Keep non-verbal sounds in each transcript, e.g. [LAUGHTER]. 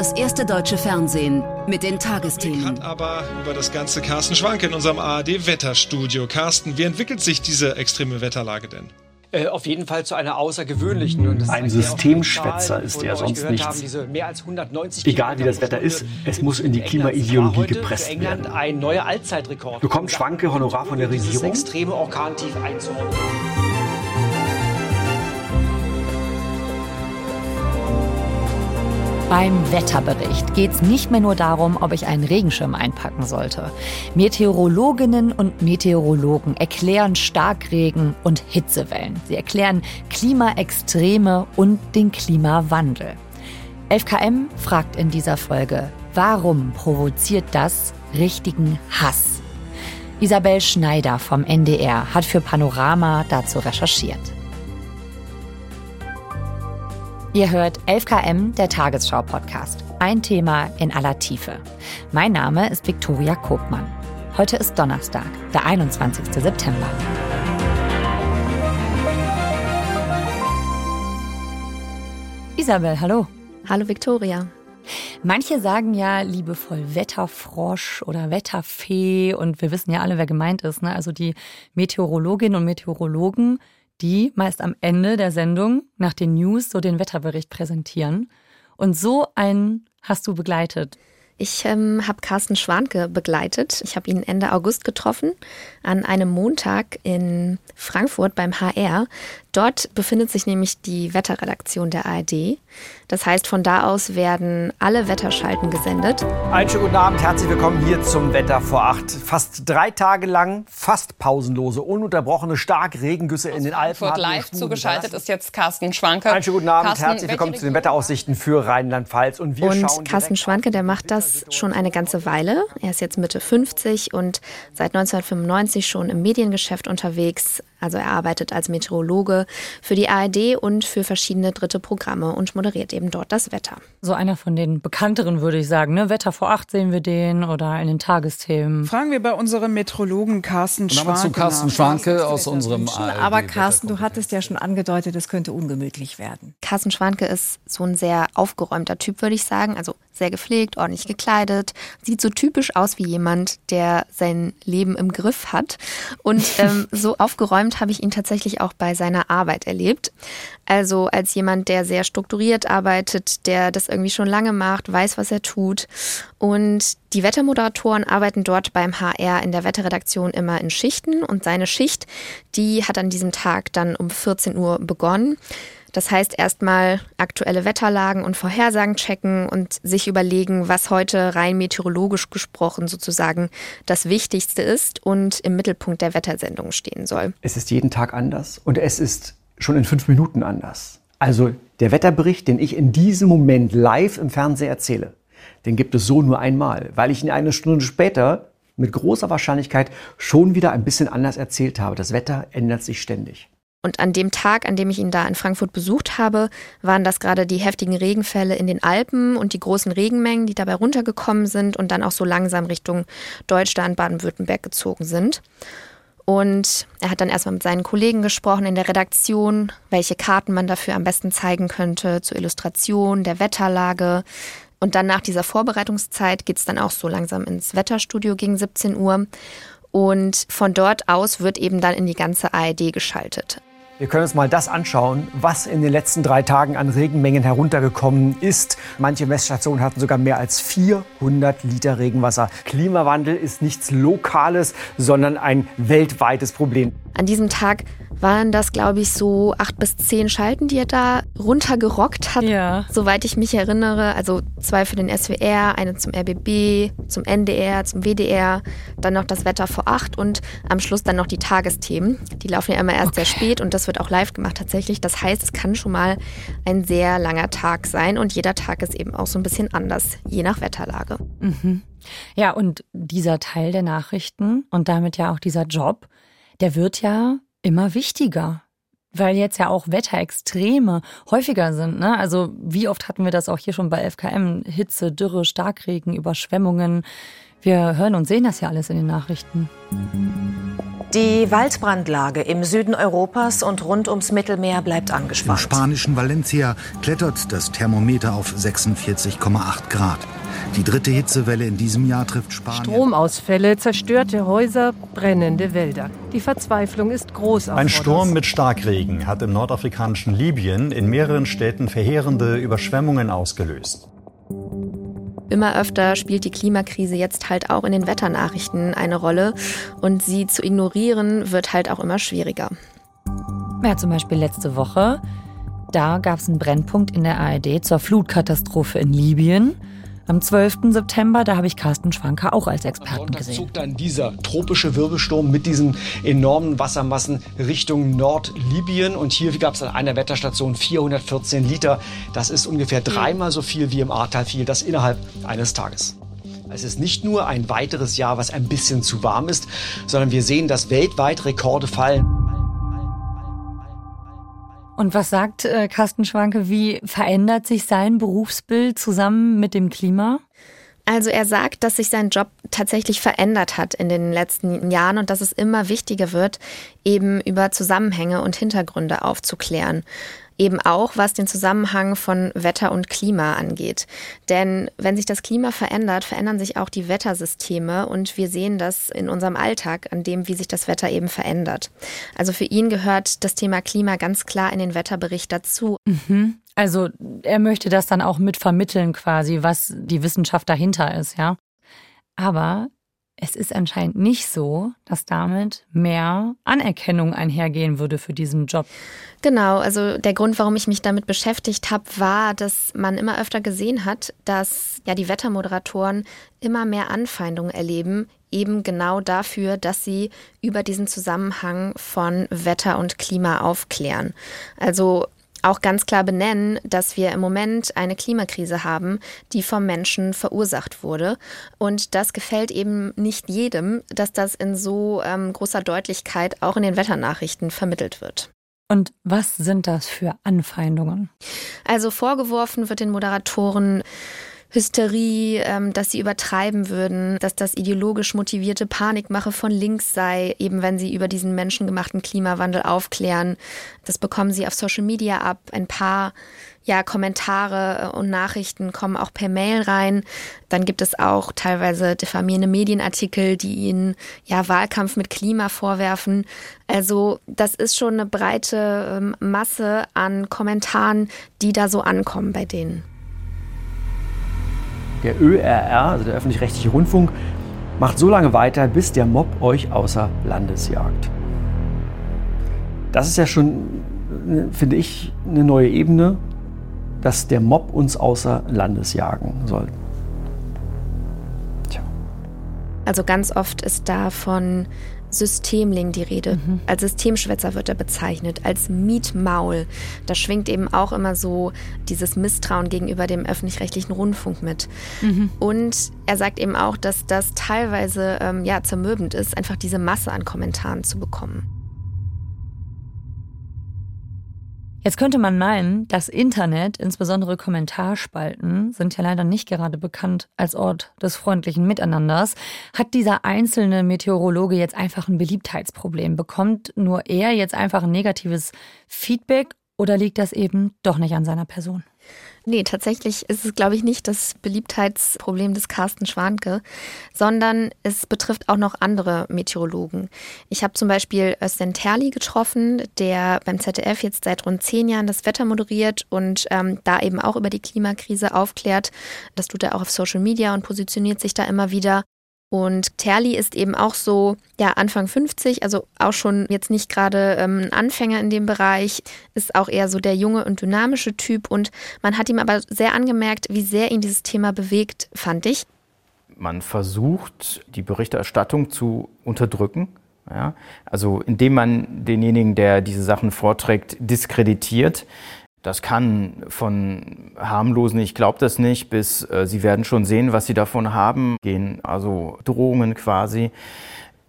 das erste deutsche Fernsehen mit den Tagesthemen. Hat aber über das ganze Carsten Schwanke in unserem ARD Wetterstudio. Carsten, wie entwickelt sich diese extreme Wetterlage denn? Äh, auf jeden Fall zu einer außergewöhnlichen. Ein Systemschwätzer ist er, sonst nichts. Haben, Egal wie das Wetter ist, es muss in die Klimaideologie gepresst werden. Ein neuer Allzeitrekord. Bekommt Schwanke Honorar von der Regierung? extreme Orkantief einzuordnen. Beim Wetterbericht geht es nicht mehr nur darum, ob ich einen Regenschirm einpacken sollte. Meteorologinnen und Meteorologen erklären Starkregen und Hitzewellen. Sie erklären Klimaextreme und den Klimawandel. 11KM fragt in dieser Folge, warum provoziert das richtigen Hass? Isabel Schneider vom NDR hat für Panorama dazu recherchiert. Ihr hört 11KM, der Tagesschau-Podcast. Ein Thema in aller Tiefe. Mein Name ist Viktoria Kobmann. Heute ist Donnerstag, der 21. September. Isabel, hallo. Hallo Viktoria. Manche sagen ja liebevoll Wetterfrosch oder Wetterfee und wir wissen ja alle, wer gemeint ist. Ne? Also die Meteorologinnen und Meteorologen die meist am Ende der Sendung nach den News so den Wetterbericht präsentieren. Und so einen hast du begleitet. Ich ähm, habe Carsten Schwanke begleitet. Ich habe ihn Ende August getroffen, an einem Montag in Frankfurt beim HR. Dort befindet sich nämlich die Wetterredaktion der ARD. Das heißt, von da aus werden alle Wetterschalten gesendet. Einen schönen guten Abend, herzlich willkommen hier zum Wetter vor acht. Fast drei Tage lang, fast pausenlose, ununterbrochene Starkregengüsse in den Alpen. Frankfurt live zugeschaltet ist jetzt Carsten Schwanke. Einen schönen guten Abend, Carsten, herzlich willkommen zu den Wetteraussichten für Rheinland-Pfalz. Und, wir und Carsten Schwanke, der macht das schon eine ganze Weile. Er ist jetzt Mitte 50 und seit 1995 schon im Mediengeschäft unterwegs. Also er arbeitet als Meteorologe für die ARD und für verschiedene dritte Programme und moderiert eben dort das Wetter. So einer von den bekannteren, würde ich sagen. Ne? Wetter vor acht sehen wir den oder in den Tagesthemen. Fragen wir bei unserem Meteorologen Carsten Schwanke. zu Carsten Schwanke aus unserem ARD Aber Carsten, du hattest ja schon angedeutet, es könnte ungemütlich werden. Carsten Schwanke ist so ein sehr aufgeräumter Typ, würde ich sagen. Also sehr gepflegt, ordentlich gekleidet, sieht so typisch aus wie jemand, der sein Leben im Griff hat. Und [LAUGHS] ähm, so aufgeräumt habe ich ihn tatsächlich auch bei seiner Arbeit erlebt. Also als jemand, der sehr strukturiert arbeitet, der das irgendwie schon lange macht, weiß, was er tut. Und die Wettermoderatoren arbeiten dort beim HR in der Wetterredaktion immer in Schichten. Und seine Schicht, die hat an diesem Tag dann um 14 Uhr begonnen. Das heißt erstmal aktuelle Wetterlagen und Vorhersagen checken und sich überlegen, was heute rein meteorologisch gesprochen sozusagen das Wichtigste ist und im Mittelpunkt der Wettersendung stehen soll. Es ist jeden Tag anders und es ist schon in fünf Minuten anders. Also der Wetterbericht, den ich in diesem Moment live im Fernsehen erzähle, den gibt es so nur einmal, weil ich ihn eine Stunde später mit großer Wahrscheinlichkeit schon wieder ein bisschen anders erzählt habe. Das Wetter ändert sich ständig. Und an dem Tag, an dem ich ihn da in Frankfurt besucht habe, waren das gerade die heftigen Regenfälle in den Alpen und die großen Regenmengen, die dabei runtergekommen sind und dann auch so langsam Richtung Deutschland, Baden-Württemberg gezogen sind. Und er hat dann erstmal mit seinen Kollegen gesprochen in der Redaktion, welche Karten man dafür am besten zeigen könnte zur Illustration der Wetterlage. Und dann nach dieser Vorbereitungszeit geht es dann auch so langsam ins Wetterstudio gegen 17 Uhr. Und von dort aus wird eben dann in die ganze ARD geschaltet. Wir können uns mal das anschauen, was in den letzten drei Tagen an Regenmengen heruntergekommen ist. Manche Messstationen hatten sogar mehr als 400 Liter Regenwasser. Klimawandel ist nichts Lokales, sondern ein weltweites Problem. An diesem Tag waren das, glaube ich, so acht bis zehn Schalten, die er da runtergerockt hat. Ja. Soweit ich mich erinnere. Also zwei für den SWR, eine zum RBB, zum NDR, zum WDR, dann noch das Wetter vor acht und am Schluss dann noch die Tagesthemen. Die laufen ja immer erst okay. sehr spät und das wird auch live gemacht tatsächlich. Das heißt, es kann schon mal ein sehr langer Tag sein und jeder Tag ist eben auch so ein bisschen anders, je nach Wetterlage. Mhm. Ja, und dieser Teil der Nachrichten und damit ja auch dieser Job, der wird ja immer wichtiger. Weil jetzt ja auch Wetterextreme häufiger sind. Ne? Also wie oft hatten wir das auch hier schon bei FKM? Hitze, Dürre, Starkregen, Überschwemmungen. Wir hören und sehen das ja alles in den Nachrichten. Die Waldbrandlage im Süden Europas und rund ums Mittelmeer bleibt angespannt. Im spanischen Valencia klettert das Thermometer auf 46,8 Grad. Die dritte Hitzewelle in diesem Jahr trifft Spanien. Stromausfälle, zerstörte Häuser, brennende Wälder. Die Verzweiflung ist groß. Ein Sturm mit Starkregen hat im nordafrikanischen Libyen in mehreren Städten verheerende Überschwemmungen ausgelöst. Immer öfter spielt die Klimakrise jetzt halt auch in den Wetternachrichten eine Rolle und sie zu ignorieren wird halt auch immer schwieriger. Ja, zum Beispiel letzte Woche, da gab es einen Brennpunkt in der ARD zur Flutkatastrophe in Libyen. Am 12. September, da habe ich Carsten Schwanker auch als Experten gesehen. zog dann dieser tropische Wirbelsturm mit diesen enormen Wassermassen Richtung Nordlibyen. Und hier gab es an einer Wetterstation 414 Liter. Das ist ungefähr dreimal so viel wie im Ahrtal fiel, das innerhalb eines Tages. Es ist nicht nur ein weiteres Jahr, was ein bisschen zu warm ist, sondern wir sehen, dass weltweit Rekorde fallen. Und was sagt äh, Carsten Schwanke, wie verändert sich sein Berufsbild zusammen mit dem Klima? Also er sagt, dass sich sein Job tatsächlich verändert hat in den letzten Jahren und dass es immer wichtiger wird, eben über Zusammenhänge und Hintergründe aufzuklären eben auch was den Zusammenhang von Wetter und Klima angeht. Denn wenn sich das Klima verändert, verändern sich auch die Wettersysteme und wir sehen das in unserem Alltag, an dem, wie sich das Wetter eben verändert. Also für ihn gehört das Thema Klima ganz klar in den Wetterbericht dazu. Mhm. Also er möchte das dann auch mit vermitteln quasi, was die Wissenschaft dahinter ist, ja. Aber es ist anscheinend nicht so, dass damit mehr Anerkennung einhergehen würde für diesen Job. Genau, also der Grund, warum ich mich damit beschäftigt habe, war, dass man immer öfter gesehen hat, dass ja die Wettermoderatoren immer mehr Anfeindungen erleben, eben genau dafür, dass sie über diesen Zusammenhang von Wetter und Klima aufklären. Also auch ganz klar benennen, dass wir im Moment eine Klimakrise haben, die vom Menschen verursacht wurde. Und das gefällt eben nicht jedem, dass das in so ähm, großer Deutlichkeit auch in den Wetternachrichten vermittelt wird. Und was sind das für Anfeindungen? Also vorgeworfen wird den Moderatoren, Hysterie, ähm, dass sie übertreiben würden, dass das ideologisch motivierte Panikmache von links sei, eben wenn sie über diesen menschengemachten Klimawandel aufklären. Das bekommen sie auf Social Media ab. Ein paar ja, Kommentare und Nachrichten kommen auch per Mail rein. Dann gibt es auch teilweise diffamierende Medienartikel, die ihnen ja Wahlkampf mit Klima vorwerfen. Also das ist schon eine breite ähm, Masse an Kommentaren, die da so ankommen bei denen. Der ÖRR, also der öffentlich-rechtliche Rundfunk, macht so lange weiter, bis der Mob euch außer Landes jagt. Das ist ja schon, finde ich, eine neue Ebene, dass der Mob uns außer Landes jagen soll. Tja. Also ganz oft ist da von Systemling die Rede. Mhm. Als Systemschwätzer wird er bezeichnet, als Mietmaul. Da schwingt eben auch immer so dieses Misstrauen gegenüber dem öffentlich-rechtlichen Rundfunk mit. Mhm. Und er sagt eben auch, dass das teilweise ähm, ja, zermürbend ist, einfach diese Masse an Kommentaren zu bekommen. Jetzt könnte man meinen, das Internet, insbesondere Kommentarspalten, sind ja leider nicht gerade bekannt als Ort des freundlichen Miteinanders. Hat dieser einzelne Meteorologe jetzt einfach ein Beliebtheitsproblem? Bekommt nur er jetzt einfach ein negatives Feedback oder liegt das eben doch nicht an seiner Person? Nee, tatsächlich ist es, glaube ich, nicht das Beliebtheitsproblem des Carsten Schwanke, sondern es betrifft auch noch andere Meteorologen. Ich habe zum Beispiel Özden Terli getroffen, der beim ZDF jetzt seit rund zehn Jahren das Wetter moderiert und ähm, da eben auch über die Klimakrise aufklärt. Das tut er auch auf Social Media und positioniert sich da immer wieder. Und Terli ist eben auch so, ja, Anfang 50, also auch schon jetzt nicht gerade ähm, ein Anfänger in dem Bereich, ist auch eher so der junge und dynamische Typ. Und man hat ihm aber sehr angemerkt, wie sehr ihn dieses Thema bewegt, fand ich. Man versucht, die Berichterstattung zu unterdrücken. Ja? Also indem man denjenigen, der diese Sachen vorträgt, diskreditiert. Das kann von harmlosen, ich glaube das nicht, bis äh, sie werden schon sehen, was sie davon haben, gehen also Drohungen quasi,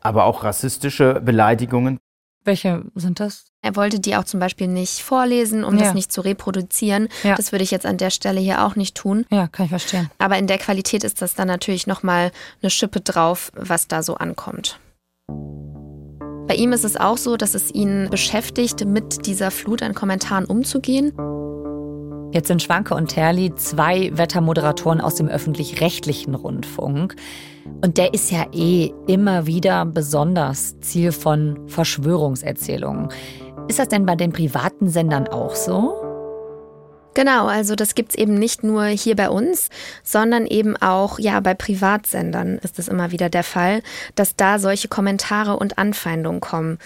aber auch rassistische Beleidigungen. Welche sind das? Er wollte die auch zum Beispiel nicht vorlesen, um ja. das nicht zu reproduzieren. Ja. Das würde ich jetzt an der Stelle hier auch nicht tun. Ja, kann ich verstehen. Aber in der Qualität ist das dann natürlich nochmal eine Schippe drauf, was da so ankommt. Bei ihm ist es auch so, dass es ihn beschäftigt, mit dieser Flut an Kommentaren umzugehen. Jetzt sind Schwanke und Terli zwei Wettermoderatoren aus dem öffentlich-rechtlichen Rundfunk. Und der ist ja eh immer wieder besonders Ziel von Verschwörungserzählungen. Ist das denn bei den privaten Sendern auch so? Genau, also das gibt's eben nicht nur hier bei uns, sondern eben auch ja bei Privatsendern ist es immer wieder der Fall, dass da solche Kommentare und Anfeindungen kommen.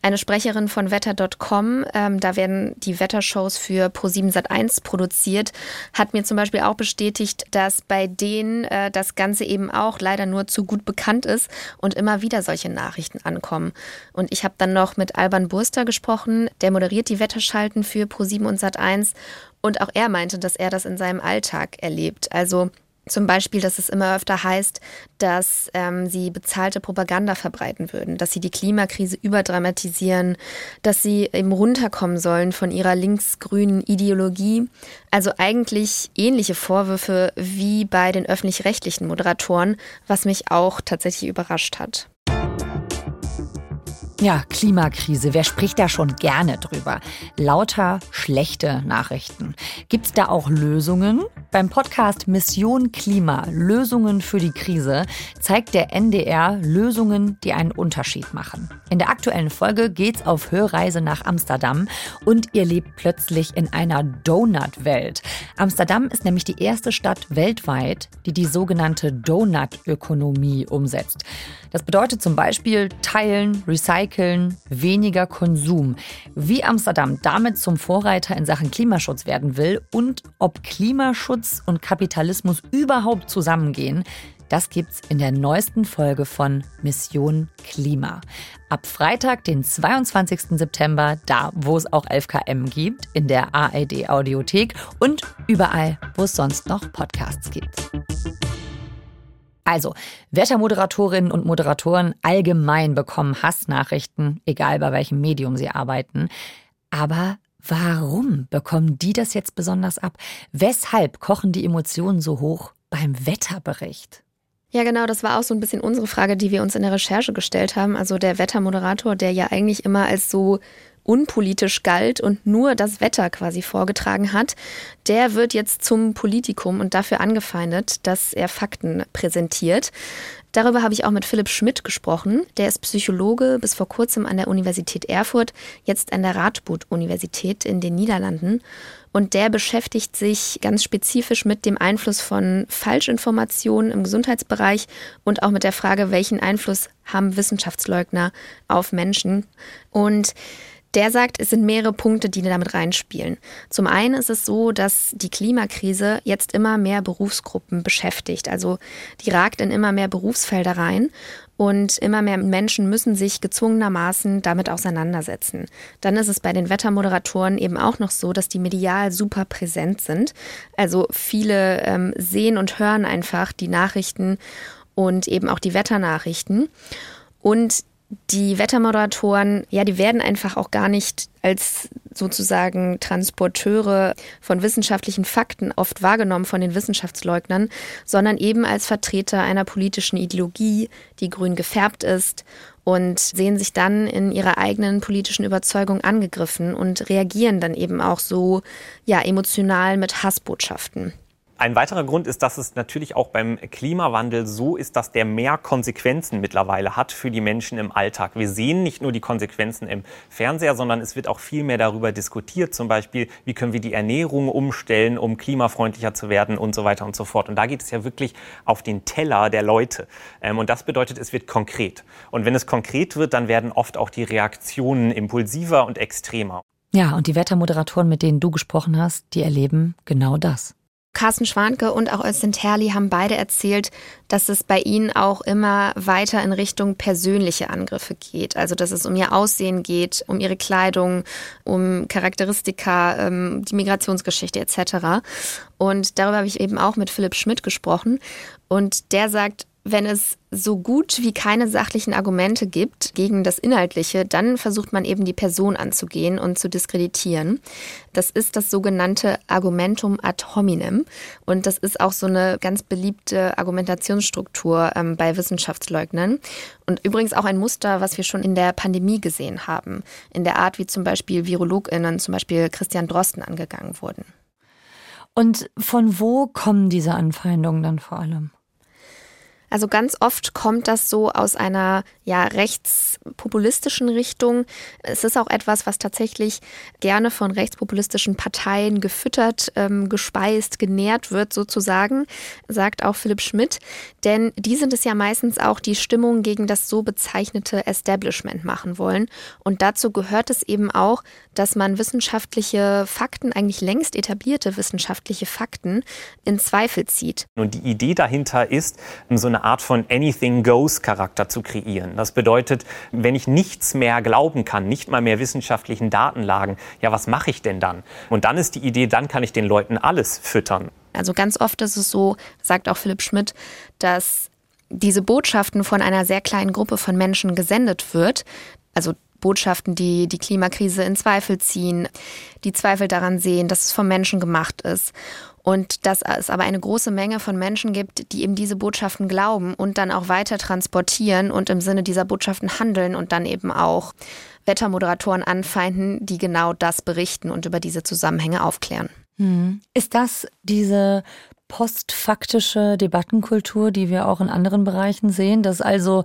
Eine Sprecherin von wetter.com, ähm, da werden die Wettershows für Pro7 Sat1 produziert, hat mir zum Beispiel auch bestätigt, dass bei denen äh, das Ganze eben auch leider nur zu gut bekannt ist und immer wieder solche Nachrichten ankommen. Und ich habe dann noch mit Alban Burster gesprochen, der moderiert die Wetterschalten für Pro7 und Sat1 und auch er meinte, dass er das in seinem Alltag erlebt. Also zum Beispiel, dass es immer öfter heißt, dass ähm, sie bezahlte Propaganda verbreiten würden, dass sie die Klimakrise überdramatisieren, dass sie eben runterkommen sollen von ihrer linksgrünen Ideologie. Also eigentlich ähnliche Vorwürfe wie bei den öffentlich-rechtlichen Moderatoren, was mich auch tatsächlich überrascht hat. Ja, Klimakrise. Wer spricht da schon gerne drüber? Lauter schlechte Nachrichten. Gibt's da auch Lösungen? Beim Podcast Mission Klima, Lösungen für die Krise, zeigt der NDR Lösungen, die einen Unterschied machen. In der aktuellen Folge geht's auf Hörreise nach Amsterdam und ihr lebt plötzlich in einer Donut-Welt. Amsterdam ist nämlich die erste Stadt weltweit, die die sogenannte Donut-Ökonomie umsetzt. Das bedeutet zum Beispiel teilen, recyceln, weniger Konsum. Wie Amsterdam damit zum Vorreiter in Sachen Klimaschutz werden will und ob Klimaschutz und Kapitalismus überhaupt zusammengehen, das gibt's in der neuesten Folge von Mission Klima. Ab Freitag, den 22. September, da wo es auch 11KM gibt, in der ARD Audiothek und überall, wo es sonst noch Podcasts gibt. Also, Wettermoderatorinnen und Moderatoren allgemein bekommen Hassnachrichten, egal bei welchem Medium sie arbeiten. Aber Warum bekommen die das jetzt besonders ab? Weshalb kochen die Emotionen so hoch beim Wetterbericht? Ja, genau, das war auch so ein bisschen unsere Frage, die wir uns in der Recherche gestellt haben. Also der Wettermoderator, der ja eigentlich immer als so unpolitisch galt und nur das Wetter quasi vorgetragen hat, der wird jetzt zum Politikum und dafür angefeindet, dass er Fakten präsentiert. Darüber habe ich auch mit Philipp Schmidt gesprochen. Der ist Psychologe, bis vor kurzem an der Universität Erfurt, jetzt an der Radboud-Universität in den Niederlanden. Und der beschäftigt sich ganz spezifisch mit dem Einfluss von Falschinformationen im Gesundheitsbereich und auch mit der Frage, welchen Einfluss haben Wissenschaftsleugner auf Menschen. Und der sagt, es sind mehrere Punkte, die damit reinspielen. Zum einen ist es so, dass die Klimakrise jetzt immer mehr Berufsgruppen beschäftigt. Also die ragt in immer mehr Berufsfelder rein und immer mehr Menschen müssen sich gezwungenermaßen damit auseinandersetzen. Dann ist es bei den Wettermoderatoren eben auch noch so, dass die medial super präsent sind. Also viele ähm, sehen und hören einfach die Nachrichten und eben auch die Wetternachrichten. Und die Wettermoderatoren, ja, die werden einfach auch gar nicht als sozusagen Transporteure von wissenschaftlichen Fakten oft wahrgenommen von den Wissenschaftsleugnern, sondern eben als Vertreter einer politischen Ideologie, die grün gefärbt ist und sehen sich dann in ihrer eigenen politischen Überzeugung angegriffen und reagieren dann eben auch so, ja, emotional mit Hassbotschaften. Ein weiterer Grund ist, dass es natürlich auch beim Klimawandel so ist, dass der mehr Konsequenzen mittlerweile hat für die Menschen im Alltag. Wir sehen nicht nur die Konsequenzen im Fernseher, sondern es wird auch viel mehr darüber diskutiert. Zum Beispiel, wie können wir die Ernährung umstellen, um klimafreundlicher zu werden und so weiter und so fort. Und da geht es ja wirklich auf den Teller der Leute. Ähm, und das bedeutet, es wird konkret. Und wenn es konkret wird, dann werden oft auch die Reaktionen impulsiver und extremer. Ja, und die Wettermoderatoren, mit denen du gesprochen hast, die erleben genau das. Carsten Schwanke und auch Özlem Terli haben beide erzählt, dass es bei ihnen auch immer weiter in Richtung persönliche Angriffe geht. Also dass es um ihr Aussehen geht, um ihre Kleidung, um Charakteristika, ähm, die Migrationsgeschichte etc. Und darüber habe ich eben auch mit Philipp Schmidt gesprochen. Und der sagt, wenn es so gut wie keine sachlichen Argumente gibt gegen das Inhaltliche, dann versucht man eben die Person anzugehen und zu diskreditieren. Das ist das sogenannte Argumentum ad hominem. Und das ist auch so eine ganz beliebte Argumentationsstruktur ähm, bei Wissenschaftsleugnern. Und übrigens auch ein Muster, was wir schon in der Pandemie gesehen haben. In der Art, wie zum Beispiel VirologInnen, zum Beispiel Christian Drosten, angegangen wurden. Und von wo kommen diese Anfeindungen dann vor allem? Also ganz oft kommt das so aus einer ja rechtspopulistischen Richtung. Es ist auch etwas, was tatsächlich gerne von rechtspopulistischen Parteien gefüttert, ähm, gespeist, genährt wird sozusagen, sagt auch Philipp Schmidt. Denn die sind es ja meistens auch, die Stimmung gegen das so bezeichnete Establishment machen wollen. Und dazu gehört es eben auch, dass man wissenschaftliche Fakten, eigentlich längst etablierte wissenschaftliche Fakten, in Zweifel zieht. Und die Idee dahinter ist, so eine Art von Anything Goes Charakter zu kreieren. Das bedeutet, wenn ich nichts mehr glauben kann, nicht mal mehr wissenschaftlichen Datenlagen, ja, was mache ich denn dann? Und dann ist die Idee, dann kann ich den Leuten alles füttern. Also ganz oft ist es so, sagt auch Philipp Schmidt, dass diese Botschaften von einer sehr kleinen Gruppe von Menschen gesendet wird. Also Botschaften, die die Klimakrise in Zweifel ziehen, die Zweifel daran sehen, dass es vom Menschen gemacht ist. Und dass es aber eine große Menge von Menschen gibt, die eben diese Botschaften glauben und dann auch weiter transportieren und im Sinne dieser Botschaften handeln und dann eben auch Wettermoderatoren anfeinden, die genau das berichten und über diese Zusammenhänge aufklären. Hm. Ist das diese postfaktische Debattenkultur, die wir auch in anderen Bereichen sehen, dass also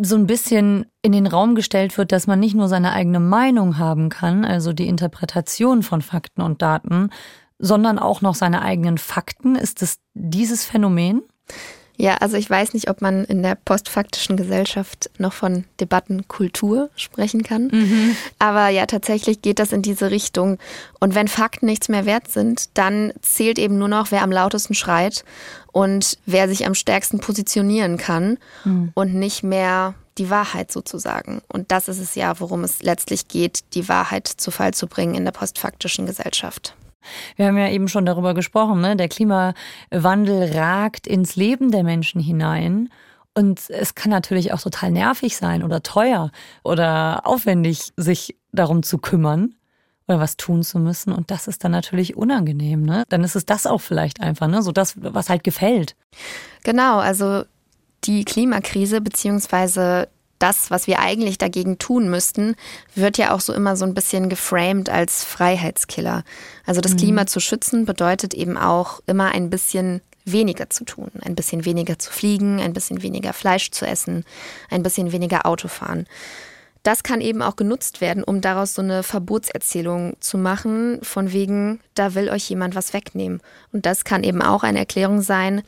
so ein bisschen in den Raum gestellt wird, dass man nicht nur seine eigene Meinung haben kann, also die Interpretation von Fakten und Daten, sondern auch noch seine eigenen Fakten. Ist es dieses Phänomen? Ja, also ich weiß nicht, ob man in der postfaktischen Gesellschaft noch von Debattenkultur sprechen kann. Mhm. Aber ja, tatsächlich geht das in diese Richtung. Und wenn Fakten nichts mehr wert sind, dann zählt eben nur noch, wer am lautesten schreit und wer sich am stärksten positionieren kann mhm. und nicht mehr die Wahrheit sozusagen. Und das ist es ja, worum es letztlich geht, die Wahrheit zu Fall zu bringen in der postfaktischen Gesellschaft. Wir haben ja eben schon darüber gesprochen, ne? der Klimawandel ragt ins Leben der Menschen hinein. Und es kann natürlich auch total nervig sein oder teuer oder aufwendig, sich darum zu kümmern oder was tun zu müssen. Und das ist dann natürlich unangenehm. Ne? Dann ist es das auch vielleicht einfach, ne? so das, was halt gefällt. Genau, also die Klimakrise beziehungsweise das, was wir eigentlich dagegen tun müssten, wird ja auch so immer so ein bisschen geframed als Freiheitskiller. Also das mhm. Klima zu schützen bedeutet eben auch immer ein bisschen weniger zu tun, ein bisschen weniger zu fliegen, ein bisschen weniger Fleisch zu essen, ein bisschen weniger Auto fahren. Das kann eben auch genutzt werden, um daraus so eine Verbotserzählung zu machen, von wegen, da will euch jemand was wegnehmen. Und das kann eben auch eine Erklärung sein,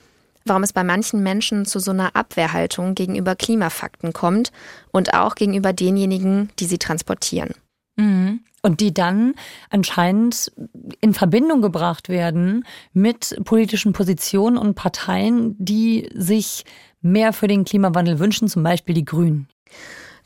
warum es bei manchen Menschen zu so einer Abwehrhaltung gegenüber Klimafakten kommt und auch gegenüber denjenigen, die sie transportieren. Mhm. Und die dann anscheinend in Verbindung gebracht werden mit politischen Positionen und Parteien, die sich mehr für den Klimawandel wünschen, zum Beispiel die Grünen.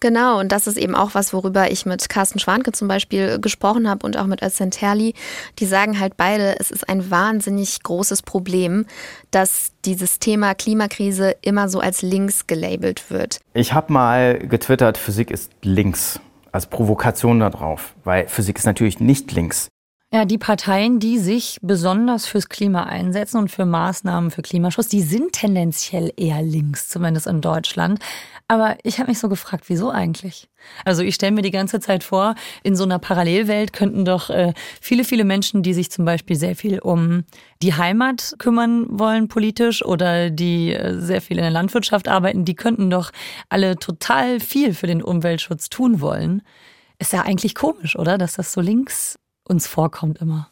Genau, und das ist eben auch was, worüber ich mit Carsten Schwanke zum Beispiel gesprochen habe und auch mit Özlem Terli. Die sagen halt beide, es ist ein wahnsinnig großes Problem, dass dieses Thema Klimakrise immer so als links gelabelt wird. Ich habe mal getwittert, Physik ist links als Provokation darauf, weil Physik ist natürlich nicht links. Ja, die Parteien, die sich besonders fürs Klima einsetzen und für Maßnahmen für Klimaschutz, die sind tendenziell eher links, zumindest in Deutschland. Aber ich habe mich so gefragt, wieso eigentlich? Also ich stelle mir die ganze Zeit vor, in so einer Parallelwelt könnten doch äh, viele, viele Menschen, die sich zum Beispiel sehr viel um die Heimat kümmern wollen politisch oder die äh, sehr viel in der Landwirtschaft arbeiten, die könnten doch alle total viel für den Umweltschutz tun wollen. Ist ja eigentlich komisch, oder? Dass das so links uns vorkommt immer.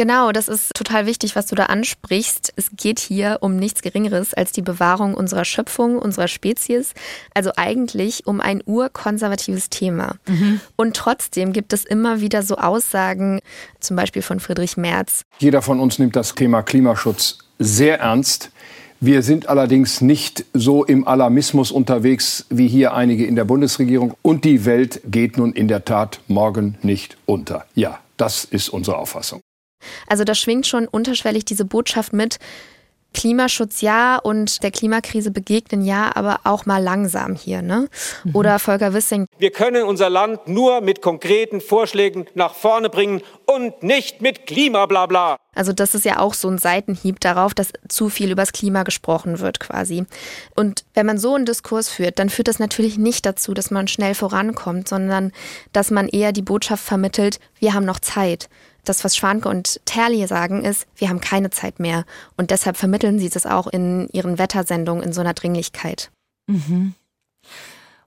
Genau, das ist total wichtig, was du da ansprichst. Es geht hier um nichts Geringeres als die Bewahrung unserer Schöpfung, unserer Spezies. Also eigentlich um ein urkonservatives Thema. Mhm. Und trotzdem gibt es immer wieder so Aussagen, zum Beispiel von Friedrich Merz. Jeder von uns nimmt das Thema Klimaschutz sehr ernst. Wir sind allerdings nicht so im Alarmismus unterwegs wie hier einige in der Bundesregierung. Und die Welt geht nun in der Tat morgen nicht unter. Ja, das ist unsere Auffassung. Also da schwingt schon unterschwellig diese Botschaft mit, Klimaschutz ja und der Klimakrise begegnen ja, aber auch mal langsam hier. Ne? Mhm. Oder Volker Wissing. Wir können unser Land nur mit konkreten Vorschlägen nach vorne bringen und nicht mit Klimablabla. Also das ist ja auch so ein Seitenhieb darauf, dass zu viel übers Klima gesprochen wird quasi. Und wenn man so einen Diskurs führt, dann führt das natürlich nicht dazu, dass man schnell vorankommt, sondern dass man eher die Botschaft vermittelt, wir haben noch Zeit. Das, was Schwanke und Terli sagen, ist, wir haben keine Zeit mehr. Und deshalb vermitteln sie das auch in ihren Wettersendungen in so einer Dringlichkeit. Mhm.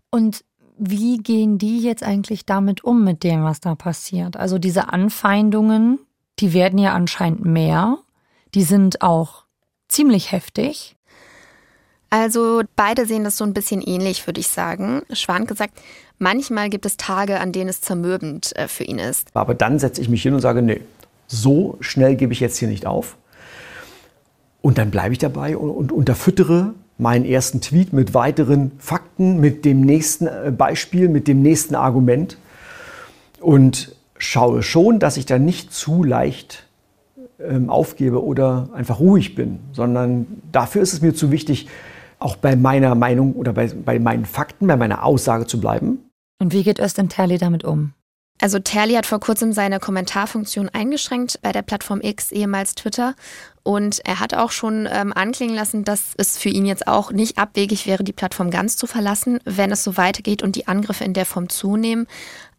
Und wie gehen die jetzt eigentlich damit um, mit dem, was da passiert? Also diese Anfeindungen, die werden ja anscheinend mehr. Die sind auch ziemlich heftig. Also beide sehen das so ein bisschen ähnlich, würde ich sagen. Schwanke sagt, manchmal gibt es Tage, an denen es zermürbend äh, für ihn ist. Aber dann setze ich mich hin und sage, nee, so schnell gebe ich jetzt hier nicht auf. Und dann bleibe ich dabei und, und unterfüttere meinen ersten Tweet mit weiteren Fakten, mit dem nächsten äh, Beispiel, mit dem nächsten Argument und schaue schon, dass ich da nicht zu leicht ähm, aufgebe oder einfach ruhig bin, sondern dafür ist es mir zu wichtig, auch bei meiner Meinung oder bei, bei meinen Fakten, bei meiner Aussage zu bleiben. Und wie geht Östin Terli damit um? Also Terli hat vor kurzem seine Kommentarfunktion eingeschränkt bei der Plattform X, ehemals Twitter. Und er hat auch schon ähm, anklingen lassen, dass es für ihn jetzt auch nicht abwegig wäre, die Plattform ganz zu verlassen, wenn es so weitergeht und die Angriffe in der Form zunehmen.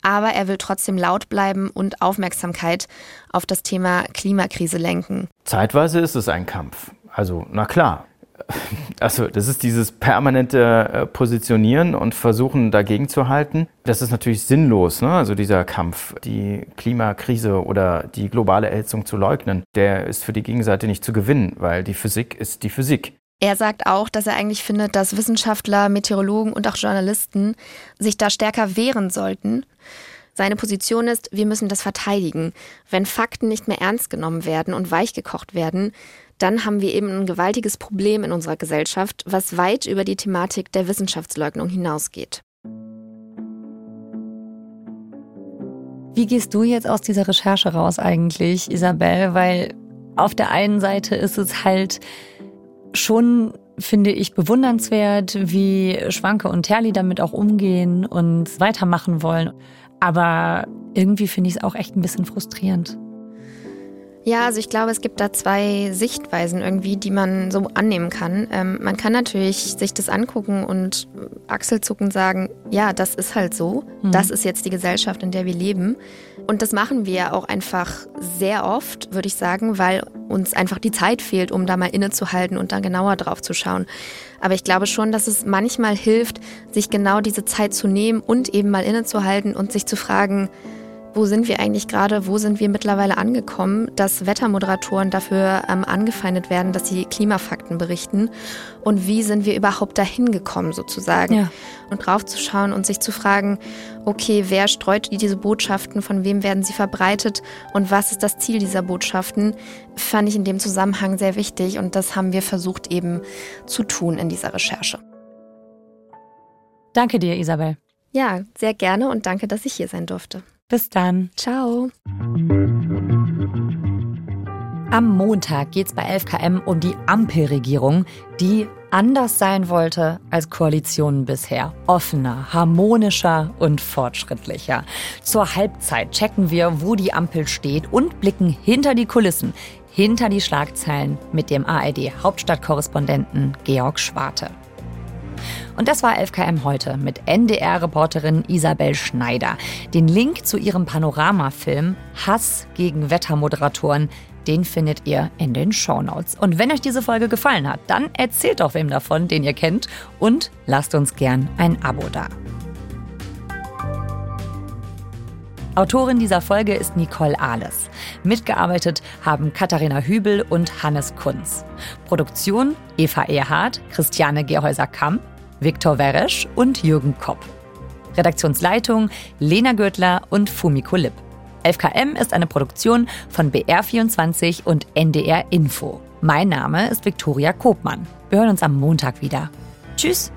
Aber er will trotzdem laut bleiben und Aufmerksamkeit auf das Thema Klimakrise lenken. Zeitweise ist es ein Kampf. Also, na klar, also das ist dieses permanente äh, Positionieren und Versuchen dagegen zu halten. Das ist natürlich sinnlos, ne? also dieser Kampf, die Klimakrise oder die globale Erhitzung zu leugnen, der ist für die Gegenseite nicht zu gewinnen, weil die Physik ist die Physik. Er sagt auch, dass er eigentlich findet, dass Wissenschaftler, Meteorologen und auch Journalisten sich da stärker wehren sollten. Seine Position ist, wir müssen das verteidigen. Wenn Fakten nicht mehr ernst genommen werden und weichgekocht werden, dann haben wir eben ein gewaltiges Problem in unserer Gesellschaft, was weit über die Thematik der Wissenschaftsleugnung hinausgeht. Wie gehst du jetzt aus dieser Recherche raus eigentlich, Isabel? Weil auf der einen Seite ist es halt schon, finde ich, bewundernswert, wie Schwanke und Terli damit auch umgehen und weitermachen wollen. Aber irgendwie finde ich es auch echt ein bisschen frustrierend. Ja, also ich glaube, es gibt da zwei Sichtweisen irgendwie, die man so annehmen kann. Ähm, man kann natürlich sich das angucken und Achselzucken sagen, ja, das ist halt so. Mhm. Das ist jetzt die Gesellschaft, in der wir leben. Und das machen wir auch einfach sehr oft, würde ich sagen, weil uns einfach die Zeit fehlt, um da mal innezuhalten und dann genauer drauf zu schauen. Aber ich glaube schon, dass es manchmal hilft, sich genau diese Zeit zu nehmen und eben mal innezuhalten und sich zu fragen, wo sind wir eigentlich gerade, wo sind wir mittlerweile angekommen, dass Wettermoderatoren dafür ähm, angefeindet werden, dass sie Klimafakten berichten und wie sind wir überhaupt dahin gekommen sozusagen. Ja. Und draufzuschauen und sich zu fragen, okay, wer streut diese Botschaften, von wem werden sie verbreitet und was ist das Ziel dieser Botschaften, fand ich in dem Zusammenhang sehr wichtig und das haben wir versucht eben zu tun in dieser Recherche. Danke dir, Isabel. Ja, sehr gerne und danke, dass ich hier sein durfte. Bis dann. Ciao. Am Montag geht es bei 11KM um die Ampelregierung, die anders sein wollte als Koalitionen bisher. Offener, harmonischer und fortschrittlicher. Zur Halbzeit checken wir, wo die Ampel steht und blicken hinter die Kulissen, hinter die Schlagzeilen mit dem ARD-Hauptstadtkorrespondenten Georg Schwarte. Und das war 11KM heute mit NDR-Reporterin Isabel Schneider. Den Link zu ihrem Panoramafilm Hass gegen Wettermoderatoren den findet ihr in den Shownotes. Und wenn euch diese Folge gefallen hat, dann erzählt doch wem davon, den ihr kennt und lasst uns gern ein Abo da. Autorin dieser Folge ist Nicole Ahles. Mitgearbeitet haben Katharina Hübel und Hannes Kunz. Produktion Eva Erhardt, Christiane Gerhäuser-Kamp, Viktor Weresch und Jürgen Kopp. Redaktionsleitung Lena Gürtler und Fumiko Lipp. 11KM ist eine Produktion von BR24 und NDR Info. Mein Name ist Viktoria Kopmann. Wir hören uns am Montag wieder. Tschüss!